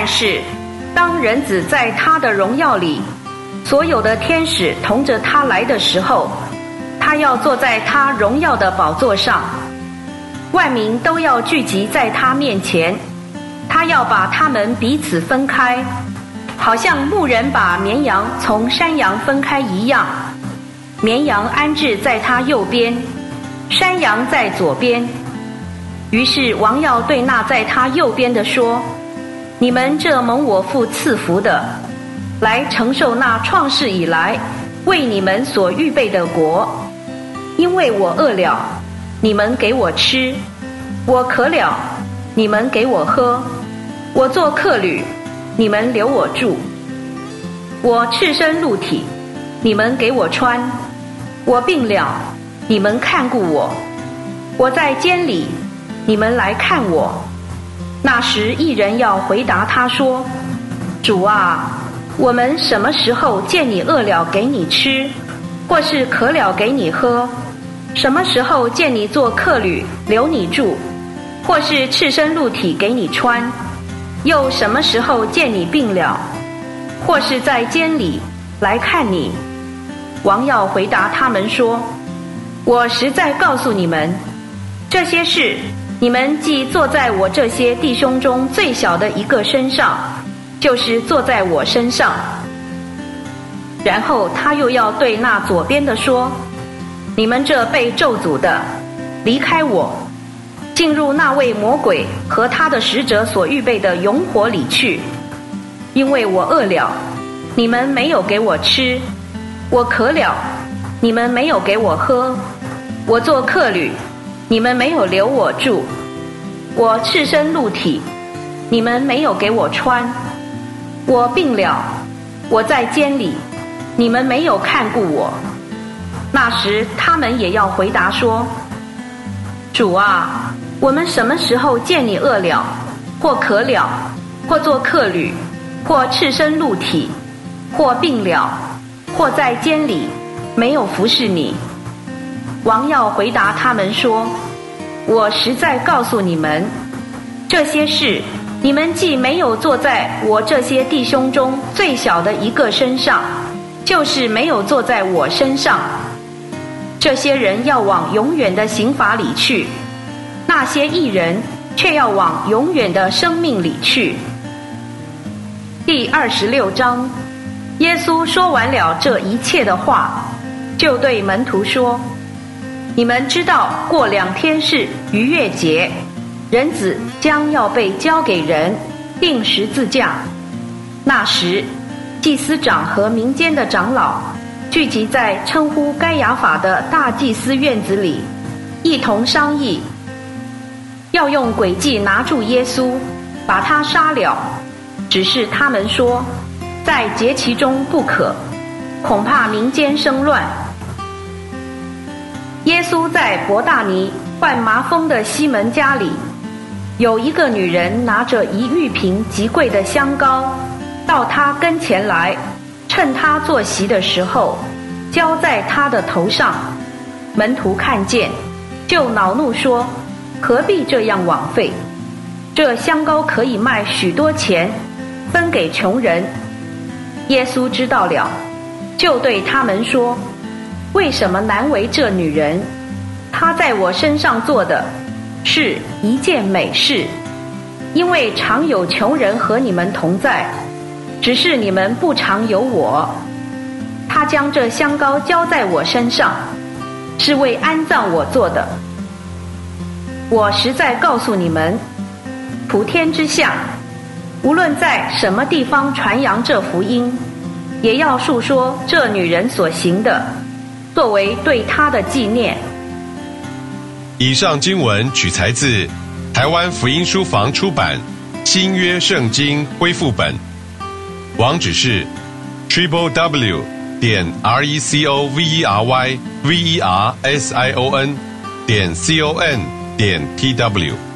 但是，当人子在他的荣耀里，所有的天使同着他来的时候，他要坐在他荣耀的宝座上，万民都要聚集在他面前，他要把他们彼此分开，好像牧人把绵羊从山羊分开一样。绵羊安置在他右边，山羊在左边。于是王耀对那在他右边的说：“你们这蒙我父赐福的，来承受那创世以来为你们所预备的国。因为我饿了，你们给我吃；我渴了，你们给我喝；我做客旅，你们留我住；我赤身露体，你们给我穿。”我病了，你们看顾我；我在监里，你们来看我。那时一人要回答他说：“主啊，我们什么时候见你饿了给你吃，或是渴了给你喝？什么时候见你做客旅留你住，或是赤身露体给你穿？又什么时候见你病了，或是在监里来看你？”王耀回答他们说：“我实在告诉你们，这些事，你们既坐在我这些弟兄中最小的一个身上，就是坐在我身上。”然后他又要对那左边的说：“你们这被咒诅的，离开我，进入那位魔鬼和他的使者所预备的永火里去，因为我饿了，你们没有给我吃。”我渴了，你们没有给我喝；我做客旅，你们没有留我住；我赤身露体，你们没有给我穿；我病了，我在监里，你们没有看顾我。那时他们也要回答说：“主啊，我们什么时候见你饿了，或渴了，或做客旅，或赤身露体，或病了？”或在监里，没有服侍你。王耀回答他们说：“我实在告诉你们，这些事，你们既没有坐在我这些弟兄中最小的一个身上，就是没有坐在我身上。这些人要往永远的刑罚里去，那些艺人却要往永远的生命里去。”第二十六章。耶稣说完了这一切的话，就对门徒说：“你们知道，过两天是逾越节，人子将要被交给人，定十字架。那时，祭司长和民间的长老聚集在称呼该亚法的大祭司院子里，一同商议，要用诡计拿住耶稣，把他杀了。只是他们说。”在节期中不可，恐怕民间生乱。耶稣在伯大尼患麻风的西门家里，有一个女人拿着一玉瓶极贵的香膏，到他跟前来，趁他坐席的时候，浇在他的头上。门徒看见，就恼怒说：“何必这样枉费？这香膏可以卖许多钱，分给穷人。”耶稣知道了，就对他们说：“为什么难为这女人？她在我身上做的，是一件美事。因为常有穷人和你们同在，只是你们不常有我。他将这香膏浇在我身上，是为安葬我做的。我实在告诉你们，普天之下。”无论在什么地方传扬这福音，也要述说这女人所行的，作为对他的纪念。以上经文取材自台湾福音书房出版《新约圣经恢复本》，网址是 triple w 点 r e c o v e r y v e r s i o n 点 c o n 点 t w。